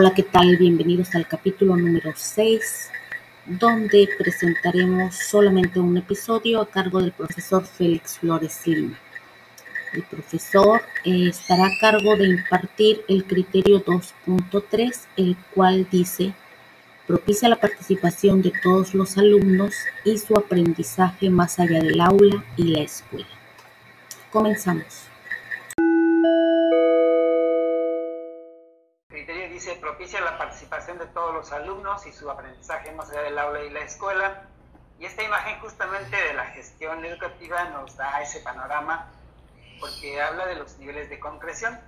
Hola, ¿qué tal? Bienvenidos al capítulo número 6, donde presentaremos solamente un episodio a cargo del profesor Félix Flores Lima. El profesor eh, estará a cargo de impartir el criterio 2.3, el cual dice propicia la participación de todos los alumnos y su aprendizaje más allá del aula y la escuela. Comenzamos. Todos los alumnos y su aprendizaje más allá del aula y la escuela. Y esta imagen justamente de la gestión educativa nos da ese panorama porque habla de los niveles de concreción.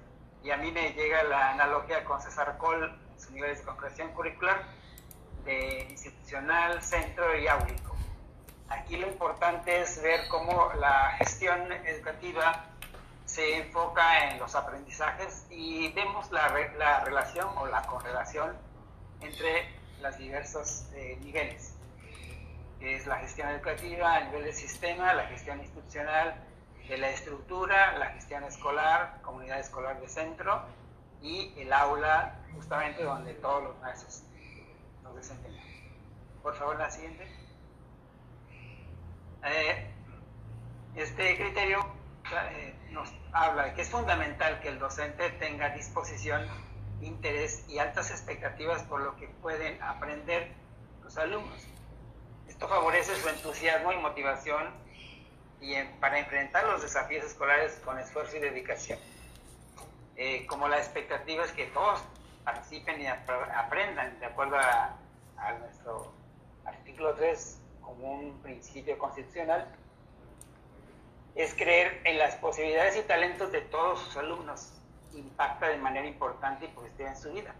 Y a mí me llega la analogía con César Cole, sus niveles de concreción curricular, de institucional, centro y áulico. Aquí lo importante es ver cómo la gestión educativa se enfoca en los aprendizajes y vemos la, la relación o la correlación entre los diversos eh, niveles, que es la gestión educativa a nivel de sistema, la gestión institucional, de la estructura, la gestión escolar, comunidad escolar de centro y el aula, justamente donde todos los maestros nos desempeñan. Por favor, la siguiente. Eh, este criterio eh, nos habla de que es fundamental que el docente tenga disposición, interés y altas expectativas por lo que pueden aprender los alumnos. Esto favorece su entusiasmo y motivación y para enfrentar los desafíos escolares con esfuerzo y dedicación. Eh, como la expectativa es que todos participen y aprendan de acuerdo a, a nuestro artículo 3 como un principio constitucional, es creer en las posibilidades y talentos de todos sus alumnos. Impacta de manera importante y positiva en su vida.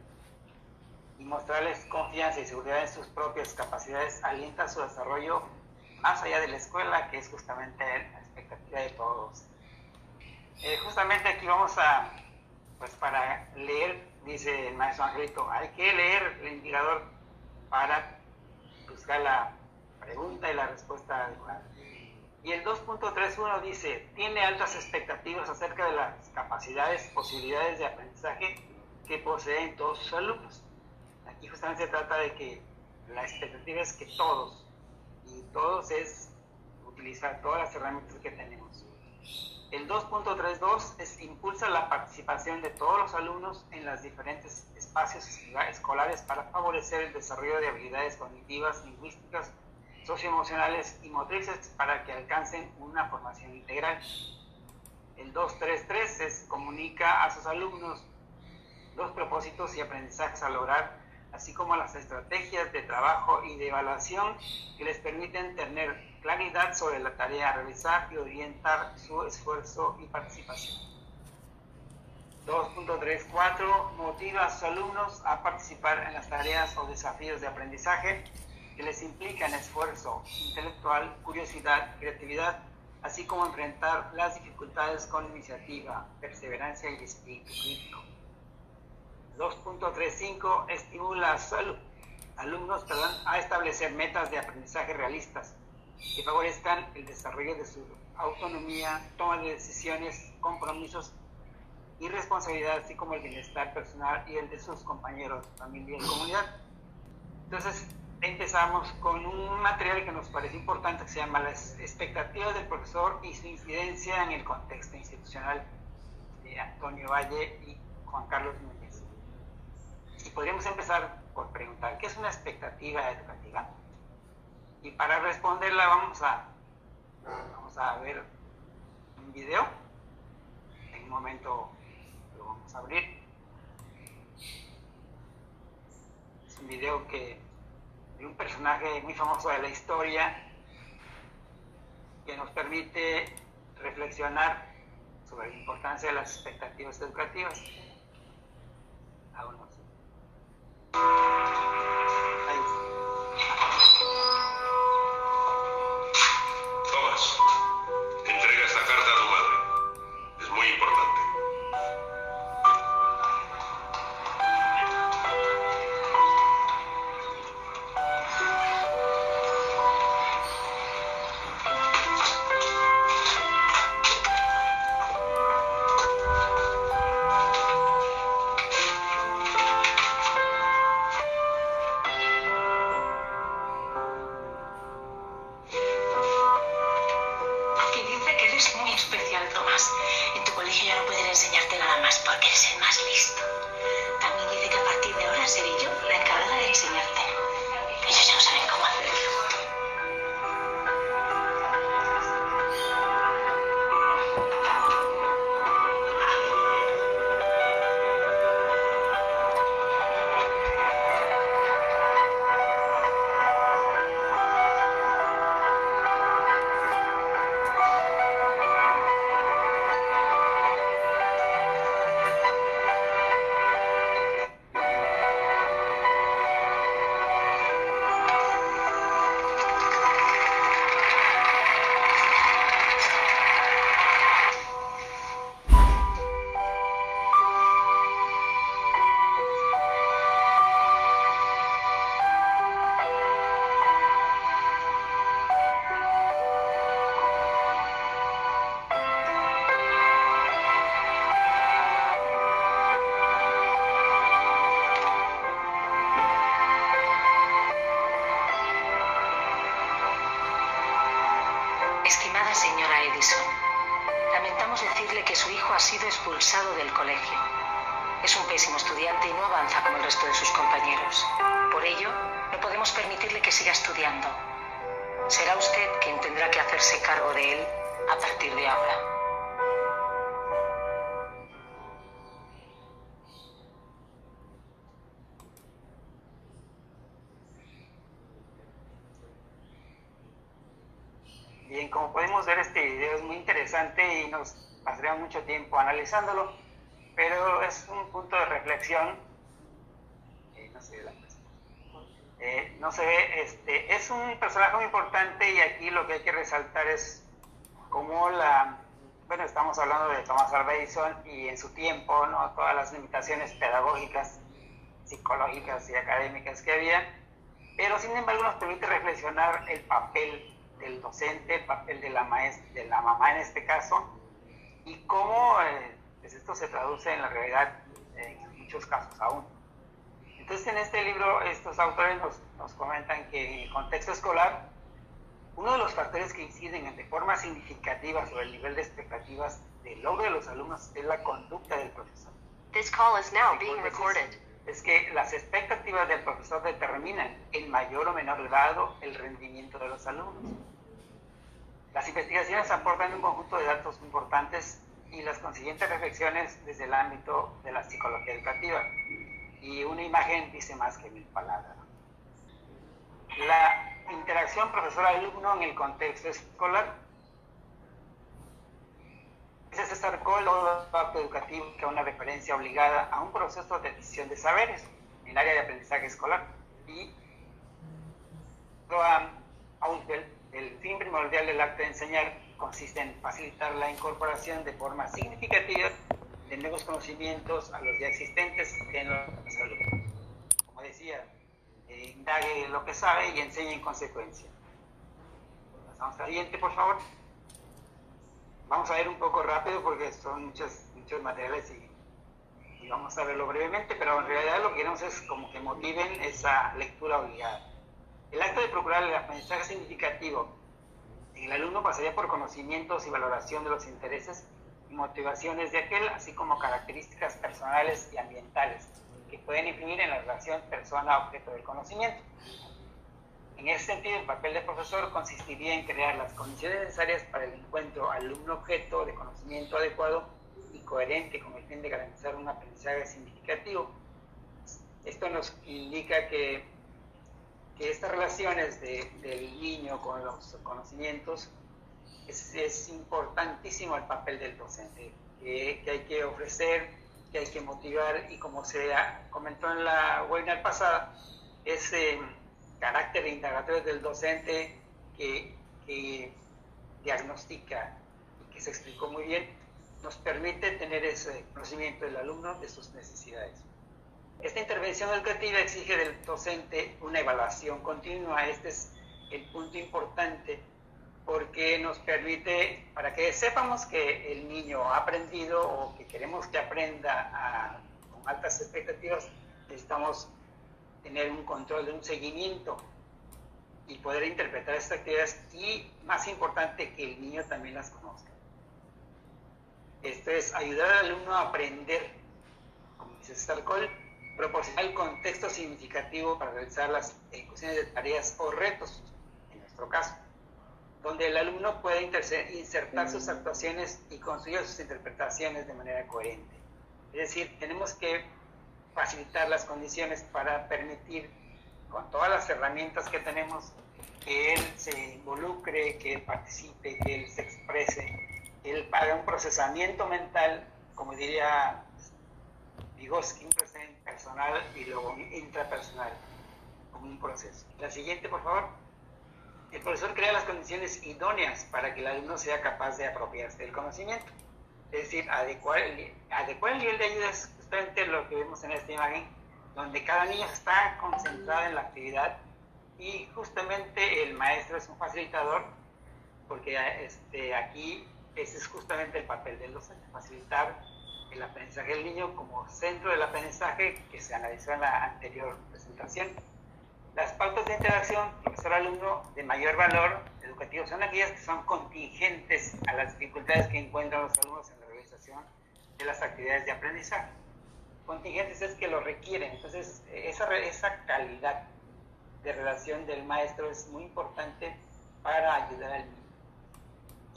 Y mostrarles confianza y seguridad en sus propias capacidades alienta su desarrollo más allá de la escuela, que es justamente la expectativa de todos. Eh, justamente aquí vamos a, pues para leer, dice el maestro Angelito, hay que leer el indicador para buscar la pregunta y la respuesta adecuada. Y el 2.31 dice, tiene altas expectativas acerca de las capacidades, posibilidades de aprendizaje que poseen todos sus alumnos. Aquí justamente se trata de que la expectativa es que todos, y todos es utilizar todas las herramientas que tenemos. El 2.32 es impulsa la participación de todos los alumnos en los diferentes espacios escolares para favorecer el desarrollo de habilidades cognitivas, lingüísticas, socioemocionales y motrices para que alcancen una formación integral. El 233 es comunica a sus alumnos los propósitos y aprendizajes a lograr, así como las estrategias de trabajo y de evaluación que les permiten tener claridad sobre la tarea a realizar y orientar su esfuerzo y participación. 2.34 motiva a sus alumnos a participar en las tareas o desafíos de aprendizaje que les implican esfuerzo intelectual, curiosidad, creatividad, así como enfrentar las dificultades con iniciativa, perseverancia y espíritu crítico. 2.35 estimula a alumnos a establecer metas de aprendizaje realistas que favorezcan el desarrollo de su autonomía, toma de decisiones, compromisos y responsabilidad, así como el bienestar personal y el de sus compañeros, familia y comunidad. Entonces, empezamos con un material que nos parece importante que se llama Las expectativas del profesor y su incidencia en el contexto institucional de Antonio Valle y Juan Carlos Núñez. Y podríamos empezar por preguntar, ¿qué es una expectativa educativa? Y para responderla vamos a, vamos a ver un video. En un momento lo vamos a abrir. Es un video que un personaje muy famoso de la historia que nos permite reflexionar sobre la importancia de las expectativas educativas. Nos pasaría mucho tiempo analizándolo, pero es un punto de reflexión. Eh, no se la eh, no se ve, este, es un personaje muy importante y aquí lo que hay que resaltar es cómo la, bueno, estamos hablando de Thomas Alva Edison y en su tiempo, ¿no? Todas las limitaciones pedagógicas, psicológicas y académicas que había, pero sin embargo nos permite reflexionar el papel del docente, el papel de la, maestra, de la mamá en este caso, y cómo eh, pues esto se traduce en la realidad en muchos casos aún. Entonces en este libro estos autores nos, nos comentan que en el contexto escolar, uno de los factores que inciden de forma significativa sobre el nivel de expectativas del logro de los alumnos es la conducta del profesor. This call is now being recorded. Es que las expectativas del profesor determinan en mayor o menor grado el rendimiento de los alumnos. Las investigaciones aportan un conjunto de datos importantes y las consiguientes reflexiones desde el ámbito de la psicología educativa. Y una imagen dice más que mil palabras. La interacción profesor-alumno en el contexto escolar es destacó el acto educativo que una referencia obligada a un proceso de adquisición de saberes en el área de aprendizaje escolar. Y a Ausbel, el fin primordial del acto de enseñar consiste en facilitar la incorporación de forma significativa de nuevos conocimientos a los ya existentes en los alumnos. Como decía, eh, indague lo que sabe y enseñe en consecuencia. Pasamos al siguiente, por favor. Vamos a ver un poco rápido porque son muchos, muchos materiales y, y vamos a verlo brevemente, pero en realidad lo que queremos es como que motiven esa lectura obligada. El acto de procurar el aprendizaje significativo en el alumno pasaría por conocimientos y valoración de los intereses y motivaciones de aquel, así como características personales y ambientales que pueden influir en la relación persona-objeto del conocimiento. En ese sentido, el papel del profesor consistiría en crear las condiciones necesarias para el encuentro alumno-objeto de conocimiento adecuado y coherente con el fin de garantizar un aprendizaje significativo. Esto nos indica que, estas relaciones de, del niño con los conocimientos es, importantísimo el papel del docente, que, hay que ofrecer, que hay que motivar y como se comentó en la webinar pasada, ese carácter indagatorio del docente que, que, diagnostica y que se explicó muy bien, nos permite tener ese conocimiento del alumno de sus necesidades. Esta intervención educativa exige del docente una evaluación continua. Este es el punto importante porque nos permite, para que sepamos que el niño ha aprendido o que queremos que aprenda con altas expectativas, necesitamos tener un control un seguimiento y poder interpretar estas actividades y, más importante, que el niño también las conozca. Esto es ayudar al alumno a aprender, como dice Starcol, proporcionar el contexto significativo para realizar las ejecuciones de tareas o retos, en nuestro caso, donde el alumno puede insertar sus actuaciones y construir sus interpretaciones de manera coherente. Es decir, tenemos que facilitar las condiciones para permitir, con todas las herramientas que tenemos, que él se involucre, que él participe, que él se exprese, que él haga un procesamiento mental, como diría Vygotsky, personal y luego intrapersonal, como un proceso. La siguiente, por favor. El profesor crea las condiciones idóneas para que el alumno sea capaz de apropiarse del conocimiento. Es decir, adecuar el, adecuar el nivel de ayuda es justamente lo que vemos en esta imagen, donde cada niño está concentrado en la actividad y justamente el maestro es un facilitador, porque este, aquí ese es justamente el papel del docente, facilitar el aprendizaje del niño como centro del aprendizaje que se analizó en la anterior presentación. Las pautas de interacción profesor-alumno de mayor valor educativo son aquellas que son contingentes a las dificultades que encuentran los alumnos en la realización de las actividades de aprendizaje. Contingentes es que lo requieren, entonces esa, esa calidad de relación del maestro es muy importante para ayudar al niño.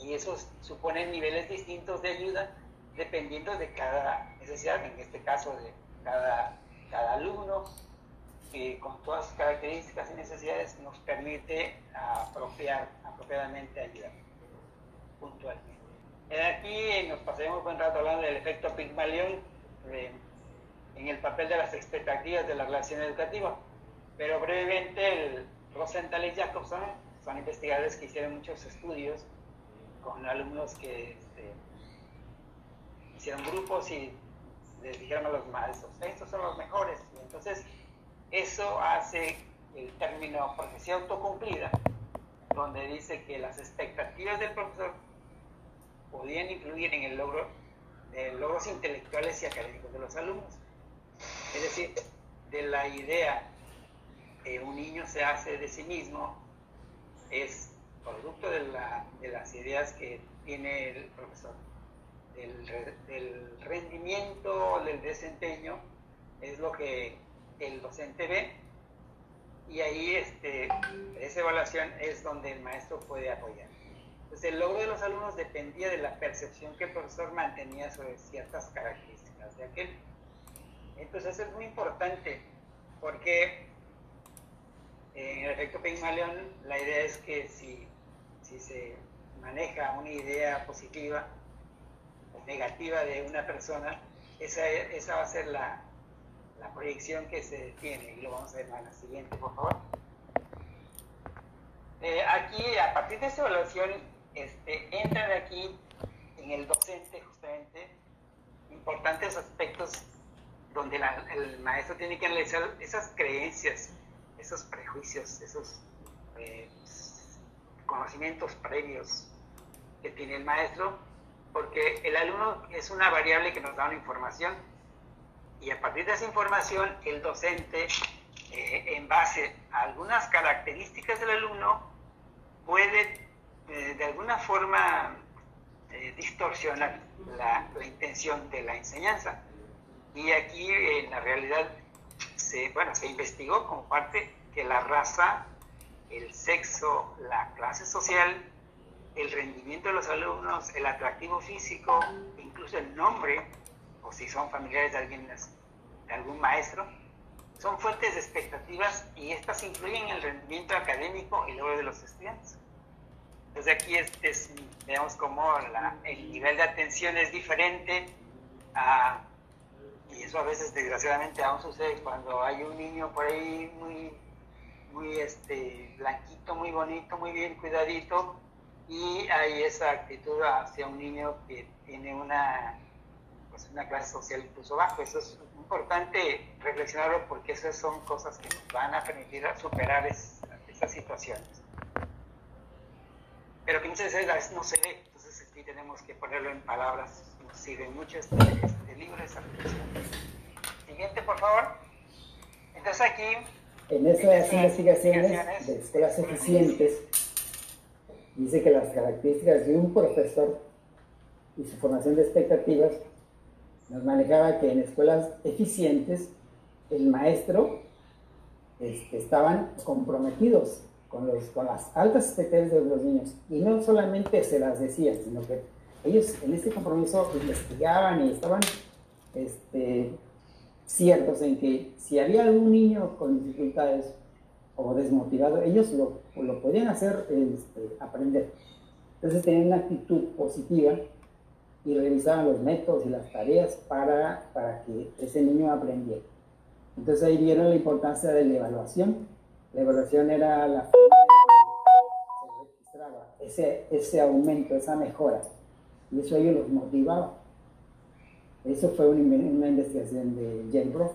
Y eso supone niveles distintos de ayuda dependiendo de cada necesidad, en este caso de cada, cada alumno, que con todas sus características y necesidades nos permite apropiar, apropiadamente ayudar puntualmente. Aquí nos pasaremos buen rato hablando del efecto Pygmalion en el papel de las expectativas de la relación educativa. Pero brevemente, el Rosenthal y Jacobson son investigadores que hicieron muchos estudios con alumnos que este, hicieron grupos y les dijeron a los maestros, estos son los mejores. Y entonces, eso hace el término profecía autocumplida, donde dice que las expectativas del profesor podían influir en el logro de logros intelectuales y académicos de los alumnos. Es decir, de la idea un niño se hace de sí mismo es producto de, las ideas que tiene el profesor. Del, rendimiento, del desempeño, es lo que el docente ve y ahí este, esa evaluación es donde el maestro puede apoyar. Entonces el logro de los alumnos dependía de la percepción que el profesor mantenía sobre ciertas características de aquel. Entonces es muy importante porque en el efecto Pygmalion, la idea es que si, si se maneja una idea positiva negativa de una persona, esa, esa va a ser la, la proyección que se tiene. Y lo vamos a ver en la siguiente, por favor. Eh, aquí, a partir de esta evaluación, este, entran aquí en el docente justamente importantes aspectos donde el maestro tiene que analizar esas creencias esos prejuicios, esos eh, conocimientos previos que tiene el maestro, porque el alumno es una variable que nos da una información y a partir de esa información el docente, eh, en base a algunas características del alumno, puede eh, de alguna forma distorsionar la, la intención de la enseñanza. Y aquí en la realidad se, bueno, se investigó como parte que la raza, el sexo, la clase social, el rendimiento de los alumnos, el atractivo físico, incluso el nombre, o si son familiares de, algún maestro, son fuentes de expectativas y estas influyen en el rendimiento académico y luego de los estudiantes. Entonces aquí es, es cómo el nivel de atención es diferente y eso a veces desgraciadamente aún sucede cuando hay un niño por ahí muy, muy este, blanquito, muy bonito, muy bien cuidadito, y hay esa actitud hacia un niño que tiene una, pues una clase social incluso bajo. Eso es importante reflexionarlo porque esas son cosas que nos van a permitir superar esas situaciones. Pero que muchas veces no se ve, entonces sí tenemos que ponerlo en palabras sirve mucho este, este libro, esa Siguiente, por favor. Entonces aquí... En esas investigaciones de escuelas eficientes, dice que las características de un profesor y su formación de expectativas, nos manejaba que en escuelas eficientes el maestro este, estaban comprometidos con, los, con las altas expectativas de los niños. Y no solamente se las decían, sino que ellos en este compromiso investigaban y estaban este, ciertos en que si había algún niño con dificultades o desmotivado, ellos lo, lo podían hacer este, aprender. Entonces tenían una actitud positiva y revisaban los métodos y las tareas para, para que ese niño aprendiera. Entonces ahí vieron la importancia de la evaluación. La evaluación era la forma en que se registraba ese, ese aumento, esa mejora. Y eso ellos los motivaba. Eso fue una, una investigación de Jane Brock.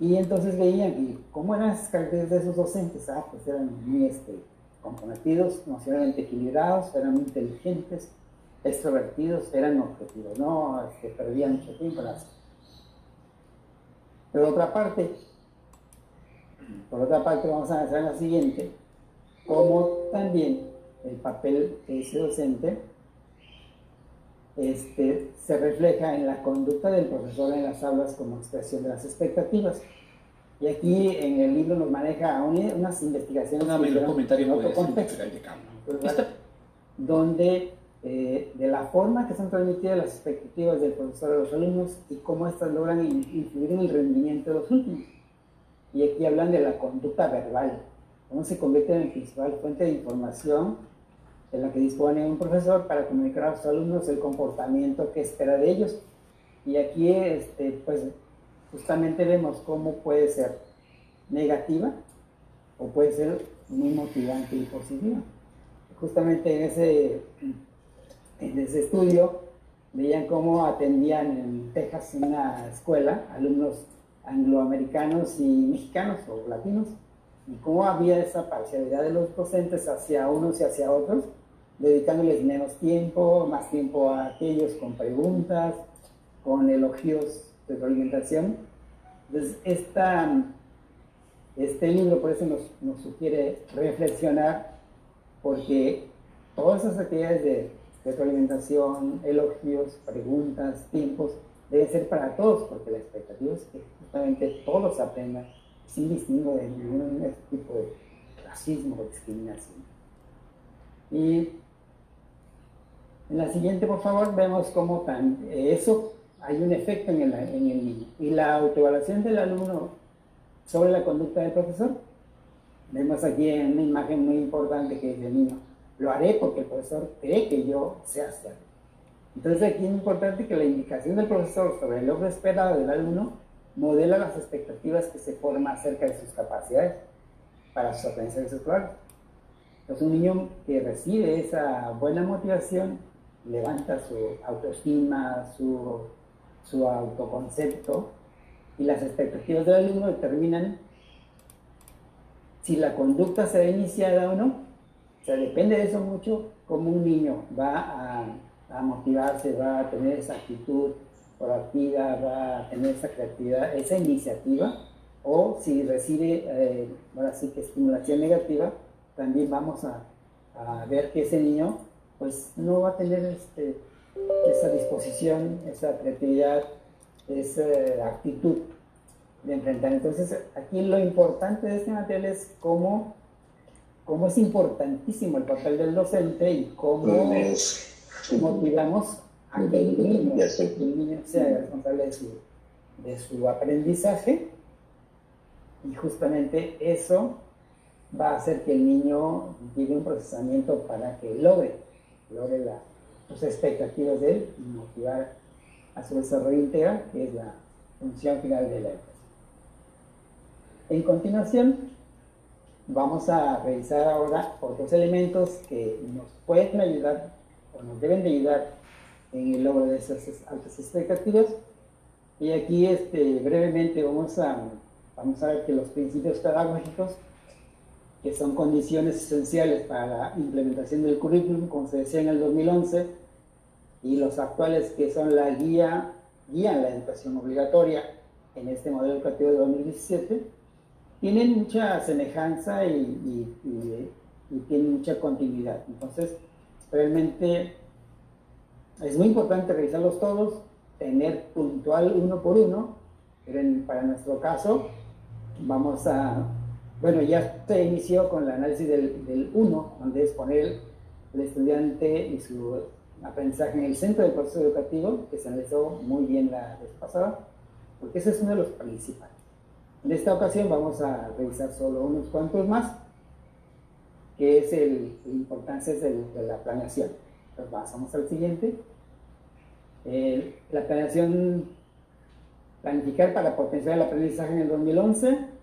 Y entonces veían que cómo eran las características de esos docentes. Ah, pues eran muy este, comprometidos, emocionalmente equilibrados, eran muy inteligentes, extrovertidos, eran objetivos, no este, perdían mucho tiempo las por otra parte, por otra parte vamos a en la siguiente, como también el papel de ese docente este, se refleja en la conducta del profesor en las aulas como expresión de las expectativas. Y aquí en el libro nos maneja unas investigaciones un comentario en otro contexto, donde eh, de la forma que son transmitidas las expectativas del profesor a los alumnos y cómo éstas logran influir en el rendimiento de los últimos. Y aquí hablan de la conducta verbal, cómo se convierte en la principal fuente de información en la que dispone un profesor para comunicar a sus alumnos el comportamiento que espera de ellos. Y aquí, este, pues, justamente vemos cómo puede ser negativa o puede ser muy motivante y positiva. Justamente en ese en ese estudio veían cómo atendían en Texas una escuela alumnos angloamericanos y mexicanos o latinos y cómo había esa parcialidad de los docentes hacia unos y hacia otros, dedicándoles menos tiempo, más tiempo a aquellos con preguntas, con elogios de reorientación. Entonces, esta, este libro por eso nos, nos sugiere reflexionar, porque todas esas actividades de retroalimentación, elogios, preguntas, tiempos, debe ser para todos, porque la expectativa es que justamente todos aprendan sin distingo de ningún tipo de racismo o discriminación. Y en la siguiente, por favor, vemos cómo tan, eso hay un efecto en el, en el niño. Y la autoevaluación del alumno sobre la conducta del profesor. Vemos aquí una imagen muy importante que el niño lo haré porque el profesor cree que yo sé hacerlo. Entonces aquí es importante que la indicación del profesor sobre el logro esperado del alumno modela las expectativas que se forman acerca de sus capacidades para sus aprendizajes escolares. Entonces un niño que recibe esa buena motivación levanta su autoestima, su, su autoconcepto y las expectativas del alumno determinan si la conducta será iniciada o no. O sea, depende de eso mucho cómo un niño va a, motivarse, va a tener esa actitud proactiva, va a tener esa creatividad, esa iniciativa, o si recibe, eh, ahora sí que estimulación negativa, también vamos a, ver que ese niño pues no va a tener este, esa disposición, esa creatividad, esa actitud de enfrentar. Entonces, aquí lo importante de este material es cómo cómo es importantísimo el papel del docente y cómo motivamos a que el niño, sea responsable de su, de su aprendizaje. Y justamente eso va a hacer que el niño llegue un procesamiento para que logre, logre la, sus expectativas de él y motivar a su desarrollo integral, que es la función final de la educación. En continuación, vamos a revisar ahora otros elementos que nos pueden ayudar o nos deben de ayudar en el logro de esas altas expectativas. Y aquí este, brevemente vamos a, vamos a ver que los principios pedagógicos, que son condiciones esenciales para la implementación del currículum, como se decía en el 2011, y los actuales que son la guía, guía la educación obligatoria en este modelo educativo de 2017, tienen mucha semejanza y, tienen mucha continuidad. Entonces, realmente es muy importante revisarlos todos, tener puntual uno por uno, pero para nuestro caso vamos a, bueno, ya se inició con el análisis del, del 1, donde es poner el estudiante y su aprendizaje en el centro del proceso educativo, que se analizó muy bien la vez pasada, porque ese es uno de los principales. En esta ocasión vamos a revisar solo unos cuantos más, que es el, la importancia de la planeación. Entonces pasamos al siguiente. la planeación, planificar para potenciar el aprendizaje en el 2011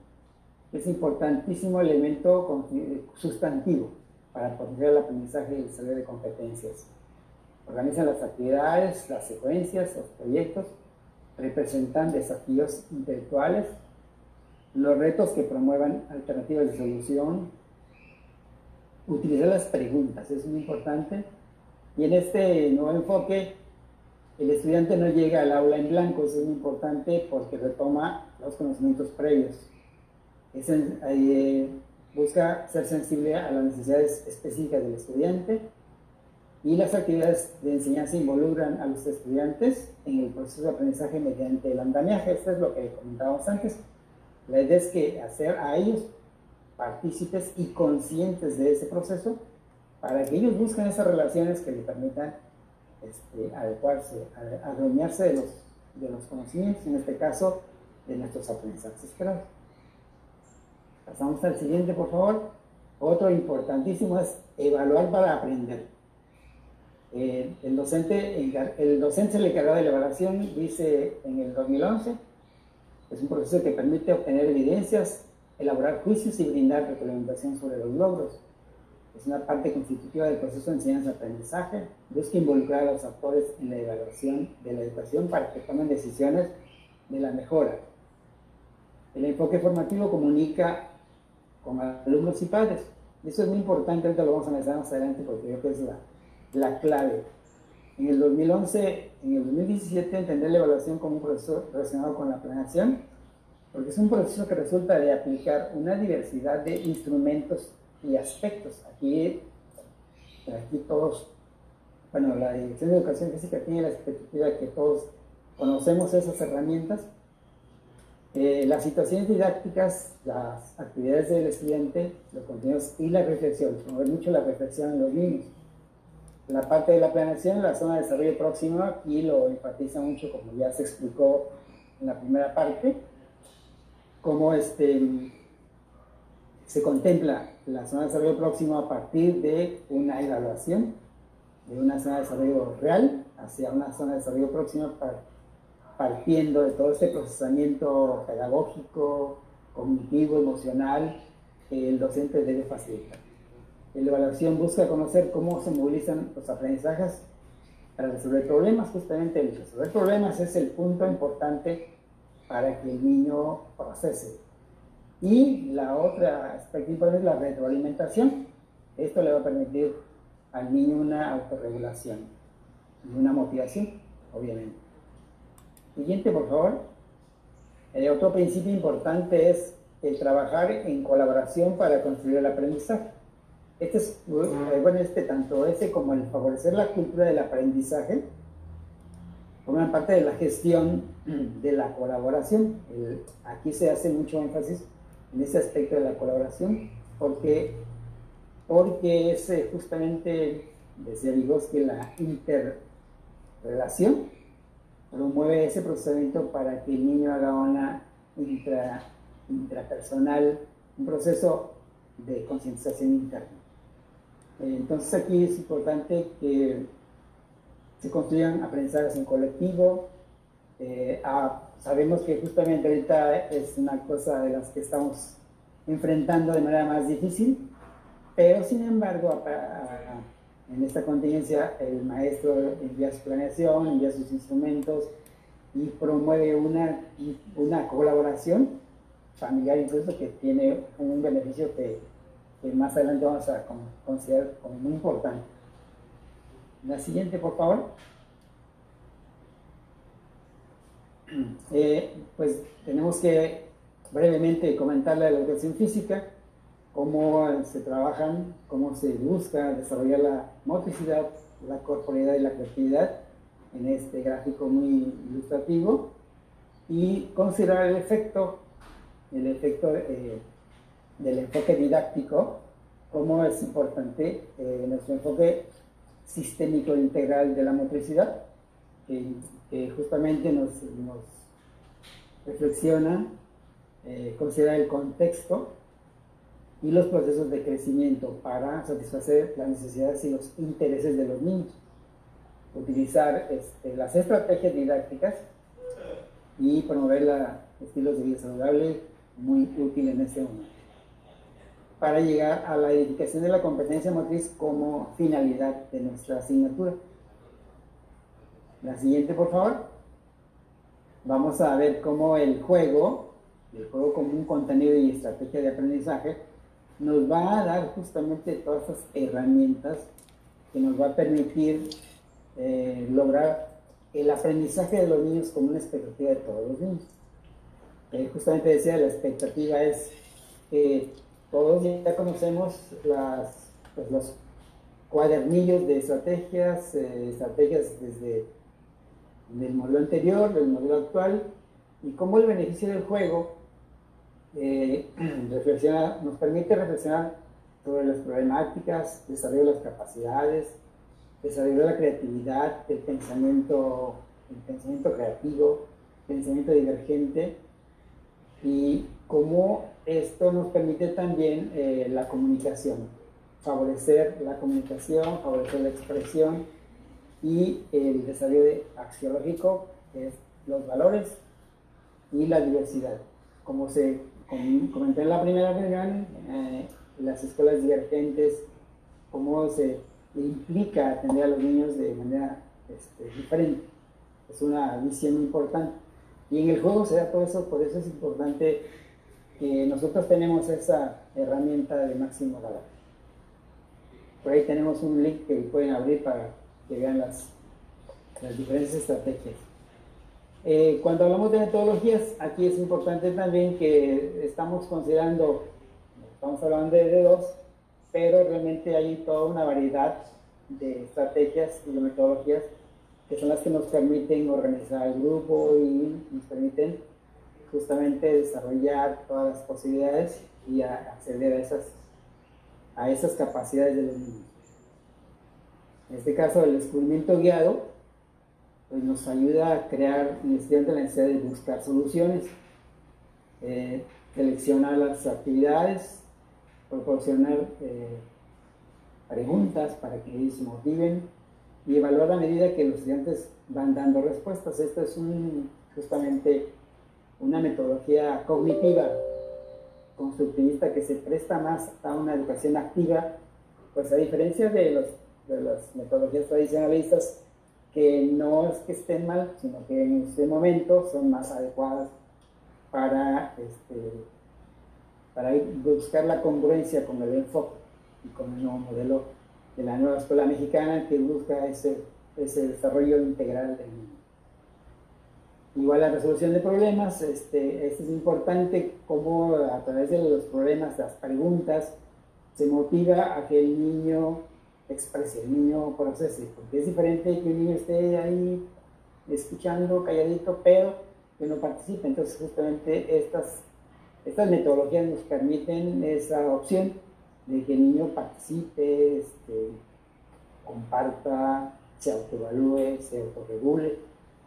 es importantísimo elemento sustantivo para potenciar el aprendizaje y el desarrollo de competencias. Organizan las actividades, las secuencias, los proyectos, representan desafíos intelectuales, los retos que promuevan alternativas de solución, utilizar las preguntas, es muy importante. Y en este nuevo enfoque, el estudiante no llega al aula en blanco, eso es muy importante porque retoma los conocimientos previos. Eh, busca ser sensible a las necesidades específicas del estudiante y las actividades de enseñanza involucran a los estudiantes en el proceso de aprendizaje mediante el andamiaje. Esto es lo que comentábamos antes. La idea es que hacer a ellos partícipes y conscientes de ese proceso para que ellos busquen esas relaciones que les permitan este, adecuarse, adueñarse de los, de los conocimientos, en este caso de nuestros aprendizajes esperados. Pasamos al siguiente, por favor. Otro importantísimo es evaluar para aprender. Eh, el, docente, el docente se le encargado de la evaluación, dice en el 2011, es un proceso que permite obtener evidencias, elaborar juicios y brindar retroalimentación sobre los logros. Es una parte constitutiva del proceso de enseñanza-aprendizaje. Busca involucrar a los actores en la evaluación de la educación para que tomen decisiones de la mejora. El enfoque formativo comunica con alumnos y padres. Eso es muy importante, ahorita lo vamos a analizar más adelante porque creo que es la, la clave. En el 2011, en el 2017, entender la evaluación como un proceso relacionado con la planeación, porque es un proceso que resulta de aplicar una diversidad de instrumentos y aspectos. Aquí, aquí todos, bueno, la Dirección de Educación Física tiene la expectativa de que todos conocemos esas herramientas. Eh, las situaciones didácticas, las actividades del estudiante, los contenidos y la reflexión, promover mucho la reflexión en los niños. La parte de la planeación, la zona de desarrollo próximo, aquí lo enfatiza mucho, como ya se explicó en la primera parte, cómo este, se contempla la zona de desarrollo próximo a partir de una evaluación de una zona de desarrollo real hacia una zona de desarrollo próximo partiendo de todo este procesamiento pedagógico, cognitivo, emocional el docente debe facilitar. La evaluación busca conocer cómo se movilizan los aprendizajes para resolver problemas. Justamente el resolver problemas es el punto importante para que el niño procese. Y la otra aspecto es la retroalimentación. Esto le va a permitir al niño una autorregulación y una motivación, obviamente. Siguiente, por favor. El otro principio importante es el trabajar en colaboración para construir el aprendizaje. Este es, eh, bueno, este, tanto ese como el favorecer la cultura del aprendizaje, forman parte de la gestión de la colaboración. aquí se hace mucho énfasis en ese aspecto de la colaboración, porque, porque es eh, justamente, decía Vygotsky, la interrelación promueve ese procedimiento para que el niño haga una intra, intrapersonal, un proceso de concientización interna. Entonces aquí es importante que se construyan aprendizajes en colectivo. Eh, sabemos que justamente ahorita es una cosa de las que estamos enfrentando de manera más difícil, pero sin embargo en esta contingencia el maestro envía su planeación, envía sus instrumentos y promueve una, una colaboración familiar incluso que tiene un beneficio que que más adelante vamos a considerar como muy importante. La siguiente, por favor. Eh, pues tenemos que brevemente comentarle la educación física. Cómo se trabajan, cómo se busca desarrollar la motricidad, la corporalidad y la creatividad en este gráfico muy ilustrativo y considerar el efecto, el efecto eh, del enfoque didáctico, cómo es importante eh, nuestro enfoque sistémico integral de la motricidad, que, justamente nos, reflexiona, eh, considera el contexto y los procesos de crecimiento para satisfacer las necesidades y los intereses de los niños. Utilizar este, las estrategias didácticas y promover la, estilos de vida saludable muy útil en este momento. Para llegar a la edificación de la competencia motriz como finalidad de nuestra asignatura. La siguiente, por favor. Vamos a ver cómo el juego, el juego como un contenido y estrategia de aprendizaje, nos va a dar justamente todas esas herramientas que nos va a permitir eh, lograr el aprendizaje de los niños como una expectativa de todos los niños. Eh, justamente decía, la expectativa es que todos ya conocemos las, pues, los cuadernillos de estrategias, eh, estrategias desde el modelo anterior, del modelo actual, y cómo el beneficio del juego eh, nos permite reflexionar sobre las problemáticas, desarrollo de las capacidades, desarrollo de la creatividad, el pensamiento, el pensamiento creativo, pensamiento divergente y cómo esto nos permite también eh, la comunicación, favorecer la comunicación, favorecer la expresión y el desarrollo axiológico, que es los valores y la diversidad. Como se comenté en la primera reunión, eh, las escuelas divergentes, cómo se implica atender a los niños de manera este, diferente. Es una visión importante. Y en el juego se da todo eso, por eso es importante que nosotros tenemos esa herramienta de máximo valor. Por ahí tenemos un link que pueden abrir para que vean las, las diferentes estrategias. Eh, cuando hablamos de metodologías, aquí es importante también que estamos considerando, estamos hablando de dos, pero realmente hay toda una variedad de estrategias y de metodologías que son las que nos permiten organizar el grupo y nos permiten justamente desarrollar todas las posibilidades y acceder a esas, a esas capacidades de los niños. En este caso, el descubrimiento guiado pues nos ayuda a crear un estudiante la necesidad de buscar soluciones, eh, seleccionar las actividades, proporcionar eh, preguntas para que ellos se motiven y evaluar a medida que los estudiantes van dando respuestas. Esto es justamente una metodología cognitiva constructivista que se presta más a una educación activa, pues a diferencia de, los, de las metodologías tradicionalistas, que no es que estén mal, sino que en este momento son más adecuadas para, este, para buscar la congruencia con el enfoque y con el nuevo modelo de la nueva escuela mexicana que busca ese, ese desarrollo integral del niño. Igual la resolución de problemas, este, es importante cómo a través de los problemas, las preguntas, se motiva a que el niño exprese, el niño procese, porque es diferente que un niño esté ahí escuchando calladito, pero que no participe. Entonces justamente estas, estas metodologías nos permiten esa opción de que el niño participe, este, comparta, se autoevalúe, se autorregule.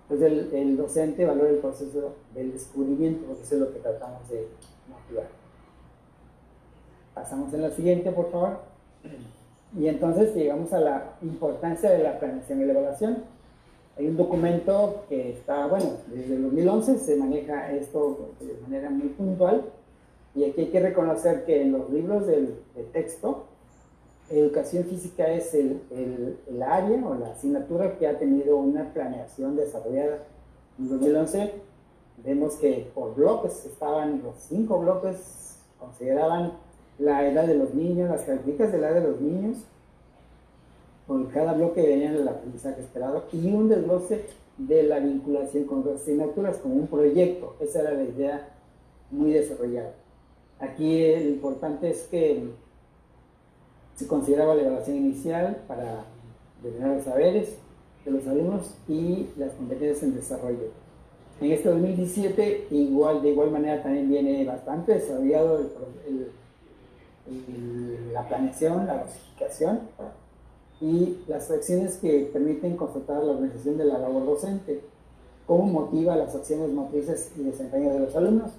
Entonces el, el, docente valora el proceso del descubrimiento, porque eso es lo que tratamos de motivar. Pasamos en la siguiente, por favor. Y entonces llegamos a la importancia de la planeación y la evaluación. Hay un documento que está, bueno, desde el 2011 se maneja esto de manera muy puntual y aquí hay que reconocer que en los libros del, de texto, educación física es el, el, área o la asignatura que ha tenido una planeación desarrollada. En 2011 vemos que por bloques estaban los cinco bloques, consideraban la edad de los niños, las características de la edad de los niños, con cada bloque venía el aprendizaje esperado y un desglose de la vinculación con las asignaturas como un proyecto. Esa era la idea muy desarrollada. Aquí lo importante es que se consideraba la evaluación inicial para determinar los saberes de los alumnos y las competencias en desarrollo. En este 2017, igual, de igual manera, también viene bastante desarrollado la planeación, la clasificación y las acciones que permiten constatar la organización de la labor docente, cómo motiva las acciones motrices y desempeño de los alumnos,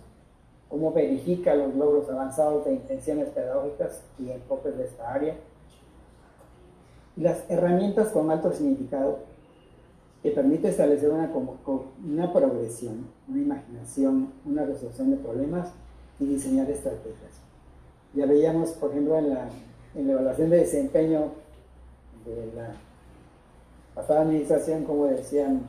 cómo verifica los logros avanzados de intenciones pedagógicas y enfoques de esta área, y las herramientas con alto significado que permite establecer una, una progresión, una imaginación, una resolución de problemas y diseñar estrategias. Ya veíamos, por ejemplo, en la, en la evaluación de desempeño de la pasada administración, como decían,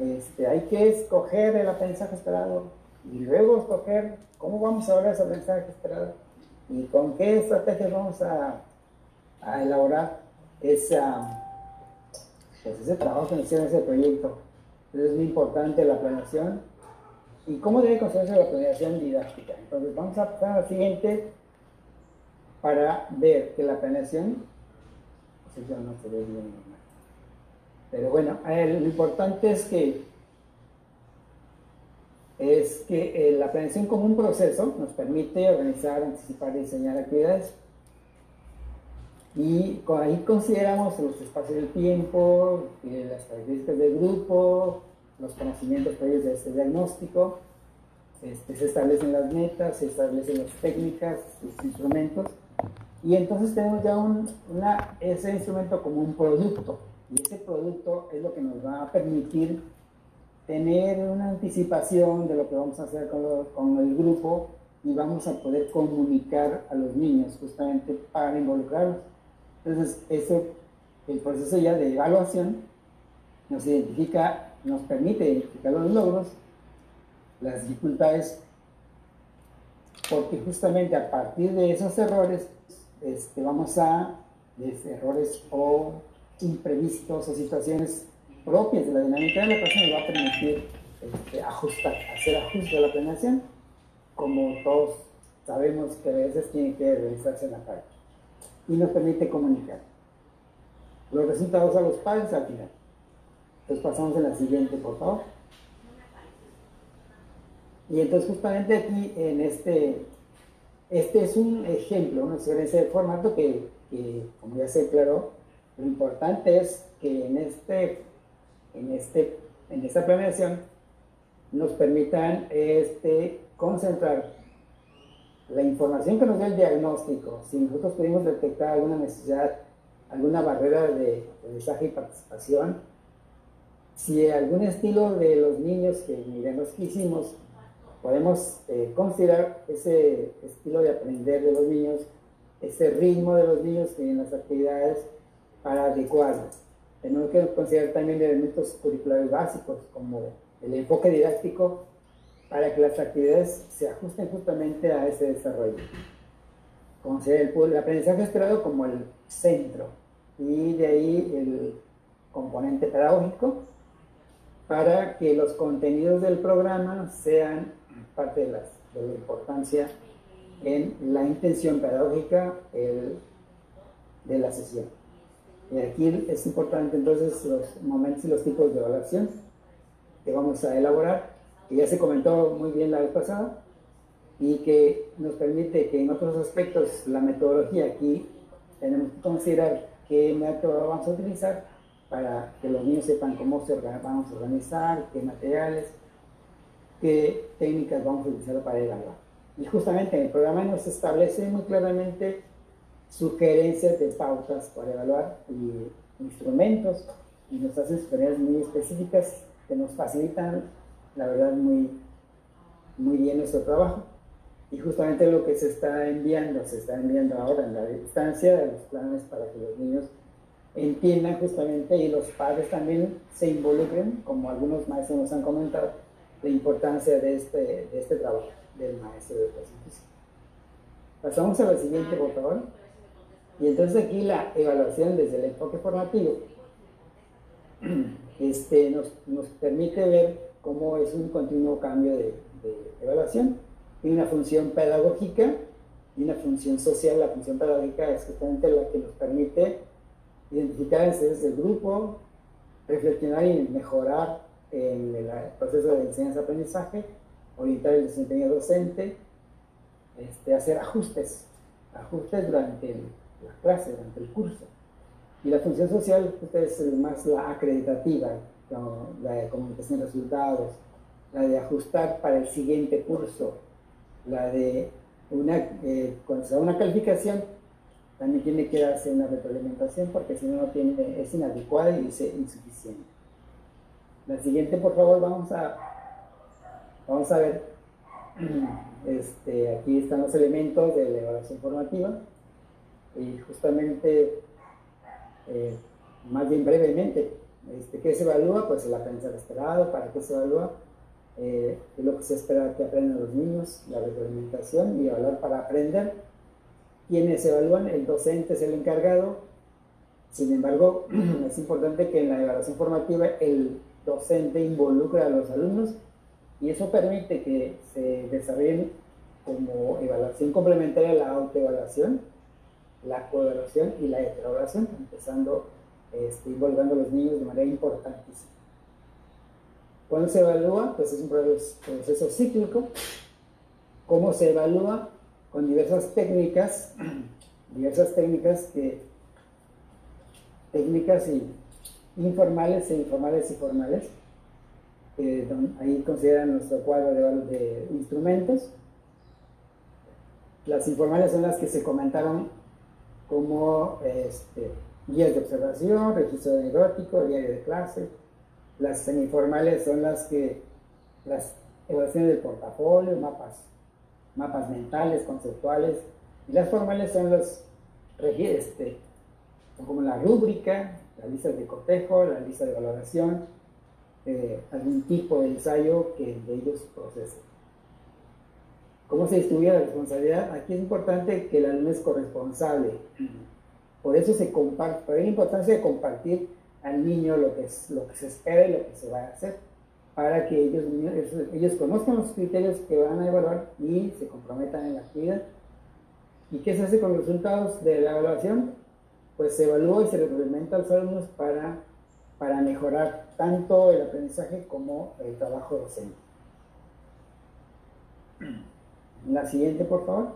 este, hay que escoger el aprendizaje esperado y luego escoger cómo vamos a lograr ese aprendizaje esperado y con qué estrategias vamos a, a elaborar esa pues ese trabajo que hicieron ese proyecto. Entonces es muy importante la planeación y cómo debe construirse la planeación didáctica. Entonces vamos a pasar al siguiente para ver que la planeación, pues no se ve bien normal. Pero bueno, lo importante es que es que eh, la planeación como un proceso nos permite organizar, anticipar y diseñar actividades. Y ahí consideramos los espacios del tiempo, eh, las características del grupo, los conocimientos previos de este diagnóstico, este, se establecen las metas, se establecen las técnicas, los instrumentos, y entonces tenemos ya un, una, ese instrumento como un producto, y ese producto es lo que nos va a permitir tener una anticipación de lo que vamos a hacer con, con el grupo y vamos a poder comunicar a los niños justamente para involucrarlos. Entonces, eso, el proceso ya de evaluación nos identifica, nos permite identificar los logros, las dificultades, porque justamente a partir de esos errores este, vamos a, errores o imprevistos o situaciones propias de la dinámica de la clase nos va a permitir este, ajustar, hacer ajustes a la planeación, como todos sabemos que a veces tiene que realizarse en la práctica y nos permite comunicar. Los resultados a los padres al final. Entonces pasamos a la siguiente, por favor. Y entonces justamente aquí en este, este es un ejemplo, una sugerencia de formato que, que, como ya se declaró, lo importante es que en, este, en, este, en esta planeación nos permitan este, concentrar la información que nos da el diagnóstico, si nosotros pudimos detectar alguna necesidad, alguna barrera de aprendizaje y participación, si algún estilo de los niños que en el diagnóstico hicimos, podemos eh, considerar ese estilo de aprender de los niños, ese ritmo de los niños en las actividades para adecuarlos. Tenemos que considerar también elementos curriculares básicos como el enfoque didáctico para que las actividades se ajusten justamente a ese desarrollo. Considera el, el aprendizaje esperado como el centro y de ahí el componente pedagógico para que los contenidos del programa sean parte de, la importancia en la intención pedagógica de la sesión. Y aquí es importante entonces los momentos y los tipos de evaluación que vamos a elaborar que ya se comentó muy bien la vez pasada, y que nos permite que en otros aspectos la metodología aquí tenemos que considerar qué método vamos a utilizar para que los niños sepan cómo se vamos a organizar, qué materiales, qué técnicas vamos a utilizar para evaluar. Y justamente en el programa nos establece muy claramente sugerencias de pautas para evaluar y instrumentos y nos hacen sugerencias muy específicas que nos facilitan la verdad, muy, muy bien nuestro trabajo. Y justamente lo que se está enviando, se está enviando ahora en la distancia de los planes para que los niños entiendan justamente y los padres también se involucren, como algunos maestros nos han comentado, la importancia de este, de este trabajo del maestro de educación física. Pasamos a la siguiente, por favor. Y entonces aquí la evaluación desde el enfoque formativo este, nos, nos permite ver cómo es un continuo cambio de, evaluación. tiene una función pedagógica y una función social. La función pedagógica es justamente la que nos permite identificar intereses del grupo, reflexionar y mejorar el, el proceso de enseñanza-aprendizaje, orientar el desempeño docente, este, hacer ajustes, ajustes durante la clase, durante el curso. Y la función social pues, es más la acreditativa, la de comunicación de resultados, la de ajustar para el siguiente curso, la de una, eh, cuando se da una calificación, también tiene que darse una retroalimentación porque si no, no tiene, es inadecuada y es insuficiente. La siguiente, por favor, vamos a, vamos a ver. Este, aquí están los elementos de la evaluación formativa y justamente, eh, más bien brevemente, este, ¿qué se evalúa? Pues el aprendizaje esperado, ¿para qué se evalúa? Eh, lo que se espera que aprendan los niños, la retroalimentación y evaluar para aprender. Quienes evalúan, el docente es el encargado. Sin embargo, es importante que en la evaluación formativa el docente involucre a los alumnos y eso permite que se desarrollen como evaluación complementaria la autoevaluación, la coevaluación y la heteroevaluación, empezando este, involucrando a los niños de manera importantísima. Cuando se evalúa, pues es un proceso cíclico. ¿Cómo se evalúa? Con diversas técnicas, diversas técnicas que, técnicas y informales e informales y formales. ahí consideran nuestro cuadro de, de instrumentos. Las informales son las que se comentaron como este, guías de observación, registro anecdótico, diario de clase. Las semiformales son las que, las evaluaciones del portafolio, mapas, mapas mentales, conceptuales. Y las formales son los, este, como la rúbrica, la lista de cotejo, la lista de valoración, eh, algún tipo de ensayo que ellos procesen. ¿Cómo se distribuye la responsabilidad? Aquí es importante que el alumno es corresponsable. Por eso se comparte, por la importancia de compartir al niño lo que, es, lo que se espera y lo que se va a hacer, para que ellos, ellos conozcan los criterios que van a evaluar y se comprometan en la actividad. ¿Y qué se hace con los resultados de la evaluación? Pues se evalúa y se retroalimenta a los alumnos para, para mejorar tanto el aprendizaje como el trabajo docente. La siguiente, por favor.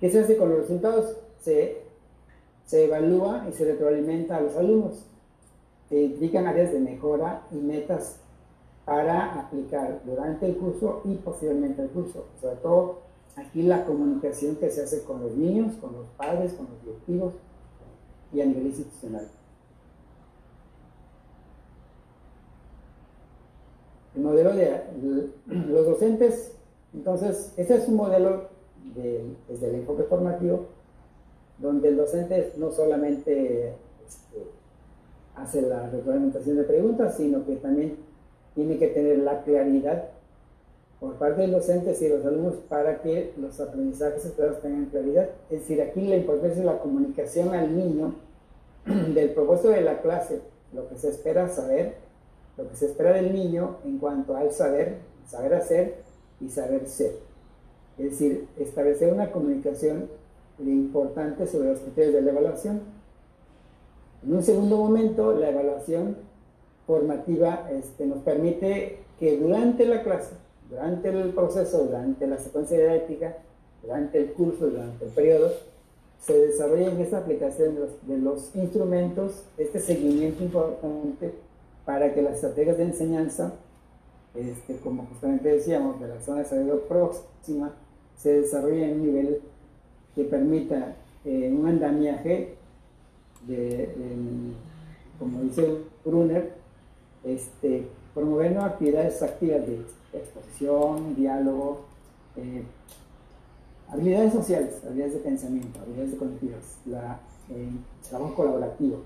¿Qué se hace con los resultados? Se, se evalúa y se retroalimenta a los alumnos. Se indican áreas de mejora y metas para aplicar durante el curso y posteriormente el curso. Sobre todo aquí la comunicación que se hace con los niños, con los padres, con los directivos y a nivel institucional. El modelo de los docentes entonces, ese es un modelo desde el enfoque formativo, donde el docente no solamente este, hace la retroalimentación de preguntas, sino que también tiene que tener la claridad por parte del docente y los alumnos para que los aprendizajes esperados tengan claridad. Es decir, aquí la importancia es la comunicación al niño del propósito de la clase, lo que se espera saber, lo que se espera del niño en cuanto al saber, saber hacer y saber ser. Es decir, establecer una comunicación importante sobre los criterios de la evaluación. En un segundo momento, la evaluación formativa este, nos permite que durante la clase, durante el proceso, durante la secuencia didáctica, durante el curso, durante el periodo, se desarrolle en esta aplicación de los, instrumentos este seguimiento importante para que las estrategias de enseñanza este, como justamente decíamos, de la zona de salud próxima, se desarrolla en un nivel que permita eh, un andamiaje de, como dice Brunner, este, promover actividades activas de exposición, diálogo, eh, habilidades sociales, habilidades de pensamiento, habilidades cognitivas, la, eh, trabajo colaborativo.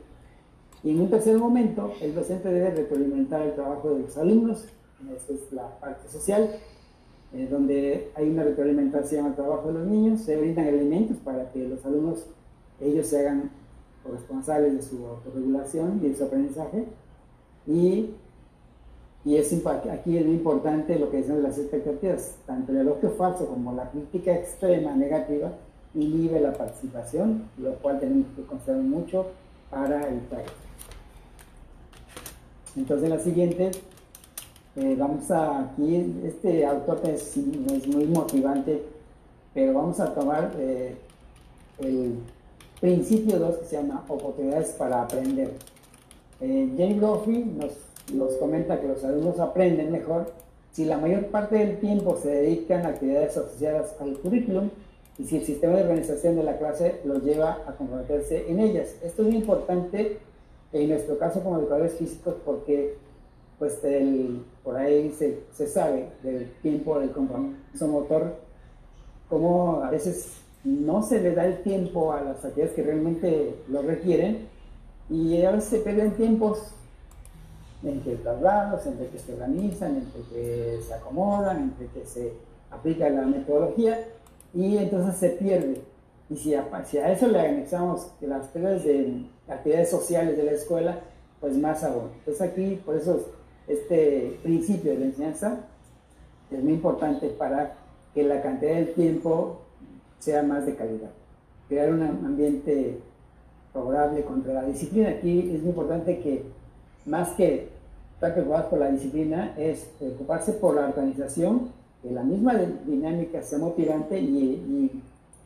Y en un tercer momento, el docente debe retroalimentar el trabajo de los alumnos esta es la parte social, eh, donde hay una retroalimentación al trabajo de los niños, se brindan elementos para que los alumnos, ellos se hagan corresponsables de su autorregulación y de su aprendizaje, y Y es, aquí es importante lo que dicen las expectativas. Tanto el elogio falso como la crítica extrema negativa inhibe la participación, lo cual tenemos que considerar mucho para evitar Entonces, la siguiente, eh, vamos a, aquí, este autor es, es, muy motivante, pero vamos a tomar eh, el principio 2 que se llama oportunidades para aprender. Eh, Jane nos nos comenta que los alumnos aprenden mejor si la mayor parte del tiempo se dedican a actividades asociadas al currículum y si el sistema de organización de la clase los lleva a comprometerse en ellas. Esto es muy importante en nuestro caso como educadores físicos porque pues por ahí se, se, sabe del tiempo del compromiso motor, como a veces no se le da el tiempo a las actividades que realmente lo requieren y a veces se pierden tiempos entre traslados, entre que se organizan, entre que se acomodan, entre que se aplica la metodología y entonces se pierde. Y si a, a eso le anexamos las actividades, de, actividades sociales de la escuela, pues más aún. Entonces aquí, por eso este principio de la enseñanza es muy importante para que la cantidad del tiempo sea más de calidad. Crear un ambiente favorable contra la disciplina. Aquí es muy importante que más que estar preocupados por la disciplina, es preocuparse por la organización, que la misma dinámica sea motivante y,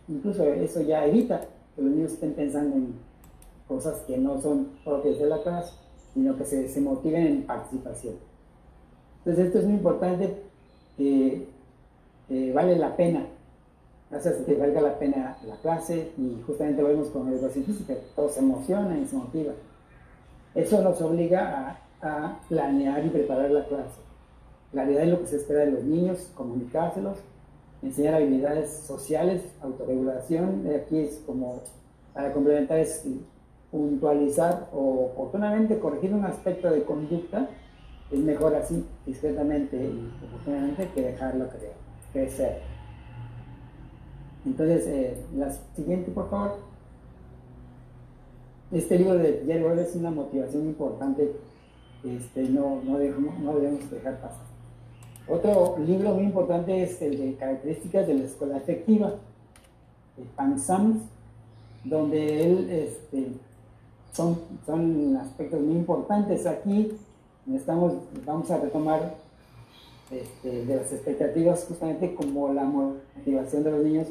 incluso eso ya evita que los niños estén pensando en cosas que no son propias de la clase, sino que se, se motiven en participación. Entonces esto es muy importante, que vale la pena, gracias a que valga la pena la clase y justamente lo vemos con la educación física, todo se emociona y se motiva. Eso nos obliga a a planear y preparar la clase. Claridad en lo que se espera de los niños, comunicárselos, enseñar habilidades sociales, autorregulación, aquí es como para complementar es puntualizar o oportunamente corregir un aspecto de conducta, es mejor así, discretamente y oportunamente, que dejarlo crecer. Entonces, eh, la siguiente, por favor. Este libro de Jerry es una motivación importante este, no, no, debemos, dejar pasar. Otro libro muy importante es el de características de la escuela efectiva, de Pan Sams, donde él, este, son, son aspectos muy importantes. Aquí estamos, vamos a retomar este, de las expectativas justamente como la motivación de los niños,